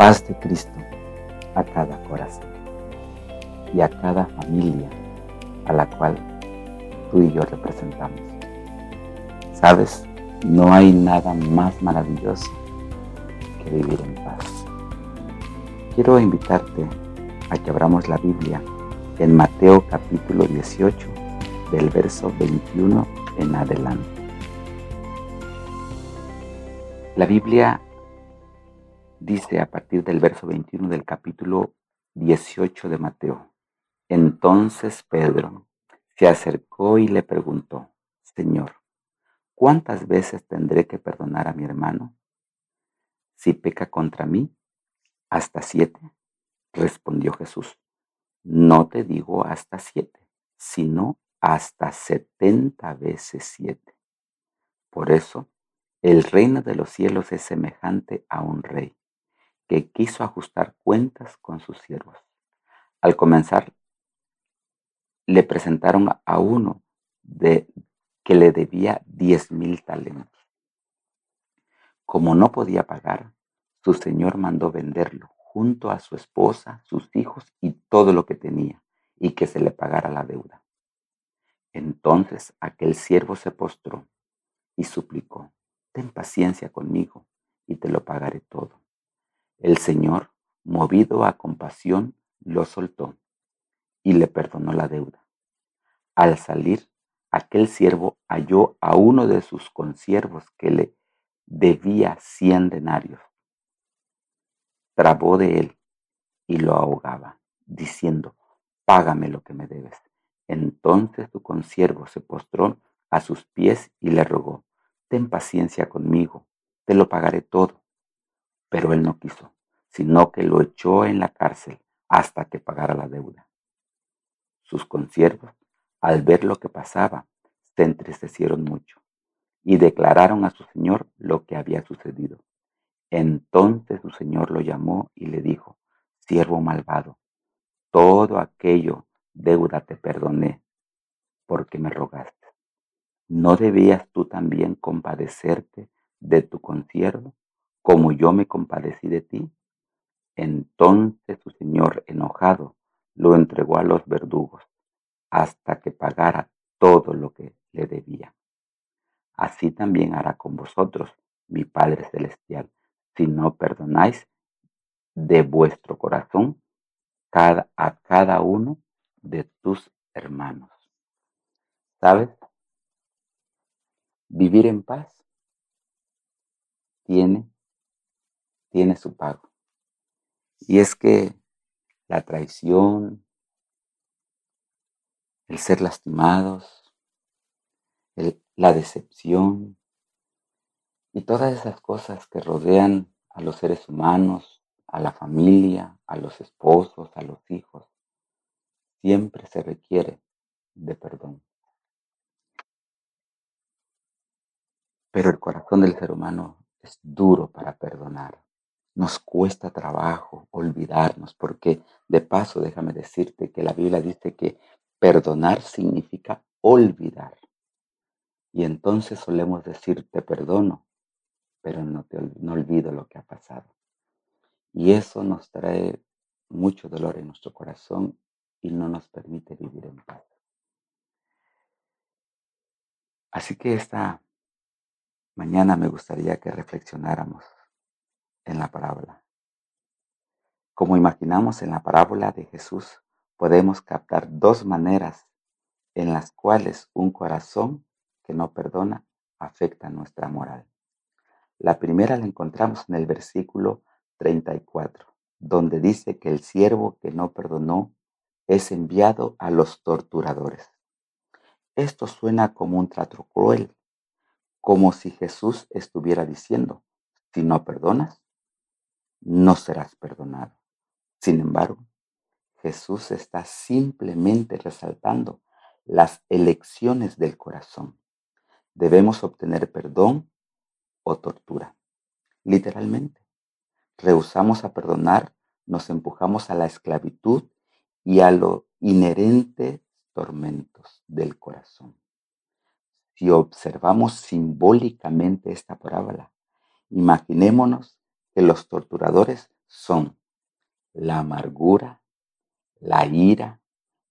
paz de Cristo a cada corazón y a cada familia a la cual tú y yo representamos. Sabes, no hay nada más maravilloso que vivir en paz. Quiero invitarte a que abramos la Biblia en Mateo capítulo 18 del verso 21 en adelante. La Biblia dice a partir del verso 21 del capítulo 18 de Mateo. Entonces Pedro se acercó y le preguntó, Señor, ¿cuántas veces tendré que perdonar a mi hermano si peca contra mí? ¿Hasta siete? Respondió Jesús, no te digo hasta siete, sino hasta setenta veces siete. Por eso, el reino de los cielos es semejante a un rey que quiso ajustar cuentas con sus siervos. Al comenzar, le presentaron a uno de, que le debía diez mil talentos. Como no podía pagar, su señor mandó venderlo junto a su esposa, sus hijos y todo lo que tenía, y que se le pagara la deuda. Entonces aquel siervo se postró y suplicó, ten paciencia conmigo y te lo pagaré todo. El Señor, movido a compasión, lo soltó y le perdonó la deuda. Al salir, aquel siervo halló a uno de sus consiervos que le debía cien denarios. Trabó de él y lo ahogaba, diciendo, págame lo que me debes. Entonces su consiervo se postró a sus pies y le rogó, ten paciencia conmigo, te lo pagaré todo. Pero él no quiso, sino que lo echó en la cárcel hasta que pagara la deuda. Sus consiervos, al ver lo que pasaba, se entristecieron mucho y declararon a su señor lo que había sucedido. Entonces su señor lo llamó y le dijo, siervo malvado, todo aquello deuda te perdoné porque me rogaste. ¿No debías tú también compadecerte de tu consiervo como yo me compadecí de ti? Entonces su señor, enojado, lo entregó a los verdugos hasta que pagara todo lo que le debía. Así también hará con vosotros mi Padre Celestial, si no perdonáis de vuestro corazón a cada uno de tus hermanos. ¿Sabes? Vivir en paz tiene tiene su pago. Y es que la traición, el ser lastimados, la decepción y todas esas cosas que rodean a los seres humanos, a la familia, a los esposos, a los hijos, siempre se requiere de perdón. Pero el corazón del ser humano es duro para perdonar. Nos cuesta trabajo olvidarnos, porque de paso déjame decirte que la Biblia dice que perdonar significa olvidar. Y entonces solemos decir, te perdono, pero no, te, no olvido lo que ha pasado. Y eso nos trae mucho dolor en nuestro corazón y no nos permite vivir en paz. Así que esta mañana me gustaría que reflexionáramos en la parábola. Como imaginamos en la parábola de Jesús, podemos captar dos maneras en las cuales un corazón que no perdona afecta nuestra moral. La primera la encontramos en el versículo 34, donde dice que el siervo que no perdonó es enviado a los torturadores. Esto suena como un trato cruel, como si Jesús estuviera diciendo, si no perdonas, no serás perdonado. Sin embargo, Jesús está simplemente resaltando las elecciones del corazón. Debemos obtener perdón o tortura. Literalmente, rehusamos a perdonar, nos empujamos a la esclavitud y a los inherentes tormentos del corazón. Si observamos simbólicamente esta parábola, imaginémonos que los torturadores son la amargura, la ira,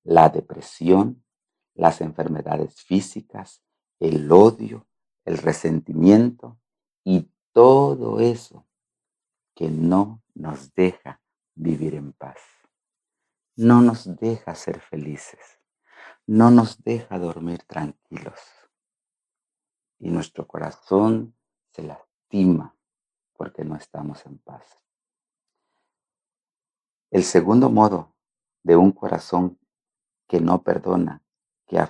la depresión, las enfermedades físicas, el odio, el resentimiento y todo eso que no nos deja vivir en paz. No nos deja ser felices. No nos deja dormir tranquilos. Y nuestro corazón se lastima porque no estamos en paz. El segundo modo de un corazón que no perdona, que,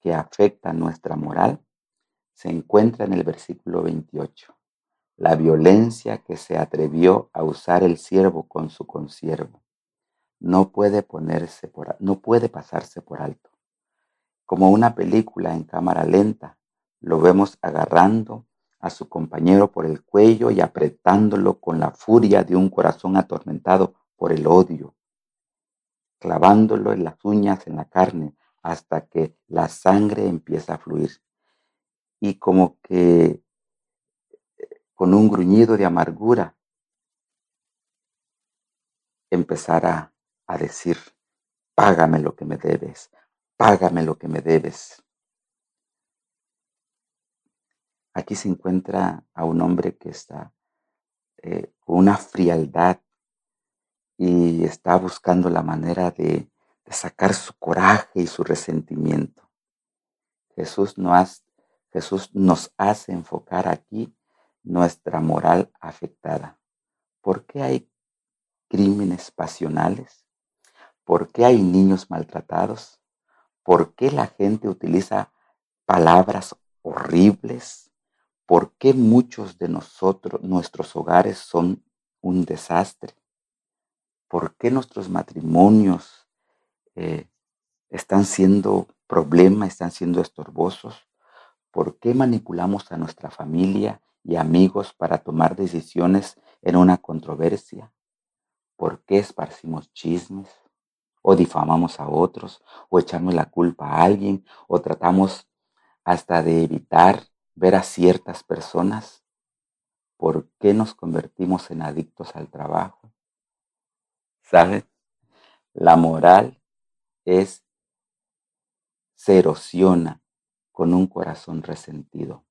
que afecta nuestra moral, se encuentra en el versículo 28 la violencia que se atrevió a usar el siervo con su consiervo. No puede ponerse no puede pasarse por alto. Como una película en cámara lenta, lo vemos agarrando a su compañero por el cuello y apretándolo con la furia de un corazón atormentado por el odio, clavándolo en las uñas en la carne hasta que la sangre empieza a fluir. Y como que con un gruñido de amargura, empezara a decir, págame lo que me debes, págame lo que me debes. Aquí se encuentra a un hombre que está eh, con una frialdad y está buscando la manera de, sacar su coraje y su resentimiento. Jesús, no Jesús nos hace enfocar aquí nuestra moral afectada. ¿Por qué hay crímenes pasionales? ¿Por qué hay niños maltratados? ¿Por qué la gente utiliza palabras horribles? ¿Por qué muchos de nosotros, nuestros hogares son un desastre? ¿Por qué nuestros matrimonios eh, están siendo problema, están siendo estorbosos? ¿Por qué manipulamos a nuestra familia y amigos para tomar decisiones en una controversia? ¿Por qué esparcimos chismes? ¿O difamamos a otros? ¿O echamos la culpa a alguien? ¿O tratamos hasta de evitar ver a ciertas personas? ¿Por qué nos convertimos en adictos al trabajo? ¿Sabes? La moral es, se erosiona con un corazón resentido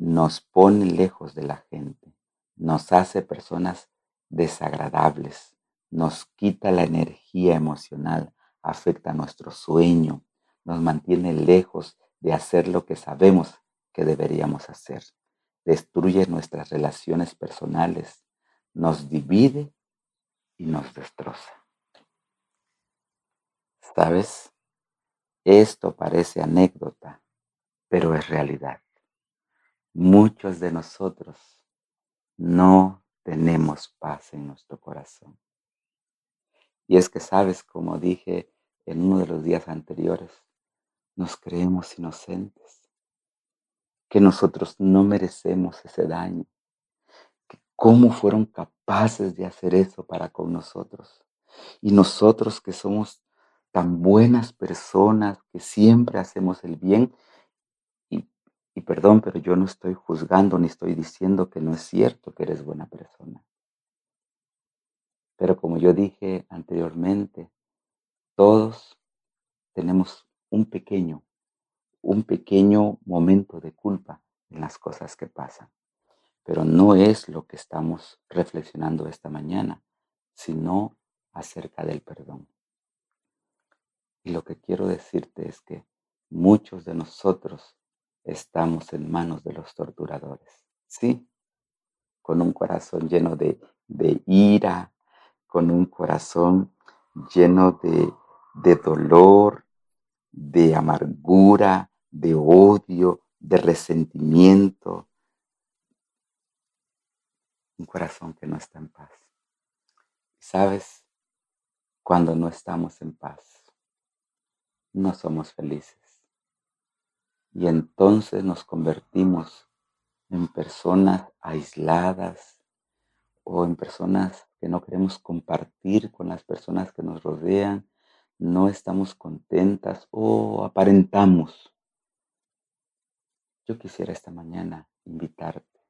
nos pone lejos de la gente, nos hace personas desagradables, nos quita la energía emocional, afecta nuestro sueño, nos mantiene lejos de hacer lo que sabemos que deberíamos hacer, destruye nuestras relaciones personales, nos divide y nos destroza. ¿Sabes? Esto parece anécdota, pero es realidad muchos de nosotros no tenemos paz en nuestro corazón. Y es que sabes, como dije en uno de los días anteriores, nos creemos inocentes, que nosotros no merecemos ese daño, que cómo fueron capaces de hacer eso para con nosotros. Y nosotros que somos tan buenas personas, que siempre hacemos el bien, y perdón, pero yo no estoy juzgando ni estoy diciendo que no es cierto que eres buena persona. Pero como yo dije anteriormente, todos tenemos un pequeño, un pequeño momento de culpa en las cosas que pasan. Pero no es lo que estamos reflexionando esta mañana, sino acerca del perdón. Y lo que quiero decirte es que muchos de nosotros estamos en manos de los torturadores. Sí, con un corazón lleno de, ira, con un corazón lleno de, de dolor, de amargura, de odio, de resentimiento. Un corazón que no está en paz. ¿Sabes? Cuando no estamos en paz, no somos felices y entonces nos convertimos en personas aisladas o en personas que no queremos compartir con las personas que nos rodean, no estamos contentas o aparentamos. Yo quisiera esta mañana invitarte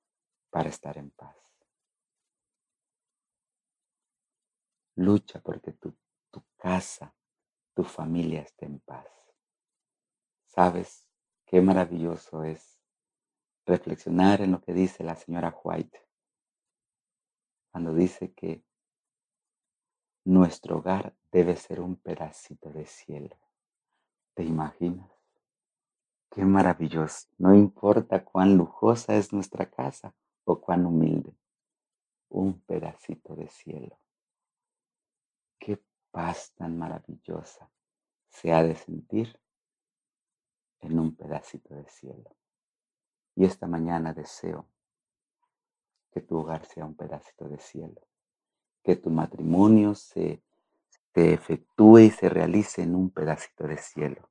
para estar en paz. Lucha porque tu, tu casa, tu familia esté en paz. ¿Sabes qué maravilloso es reflexionar en lo que dice la señora White cuando dice que nuestro hogar debe ser un pedacito de cielo? ¿Te imaginas? Qué maravilloso. No importa cuán lujosa es nuestra casa o cuán humilde. Un pedacito de cielo. Qué paz tan maravillosa se ha de sentir en un pedacito de cielo. Y esta mañana deseo que tu hogar sea un pedacito de cielo. Que tu matrimonio se, se efectúe y se realice en un pedacito de cielo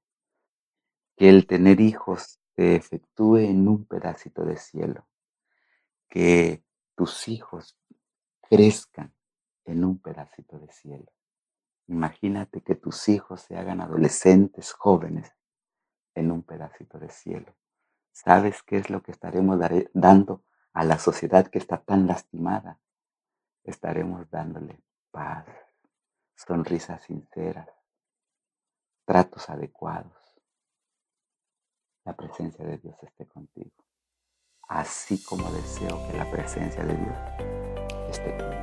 que el tener hijos se efectúe en un pedacito de cielo, que tus hijos crezcan en un pedacito de cielo. Imagínate que tus hijos se hagan adolescentes, jóvenes, en un pedacito de cielo. ¿Sabes qué es lo que estaremos dando a la sociedad que está tan lastimada? Estaremos dándole paz, sonrisas sinceras, tratos adecuados la presencia de Dios esté contigo. Así como deseo que la presencia de Dios esté contigo.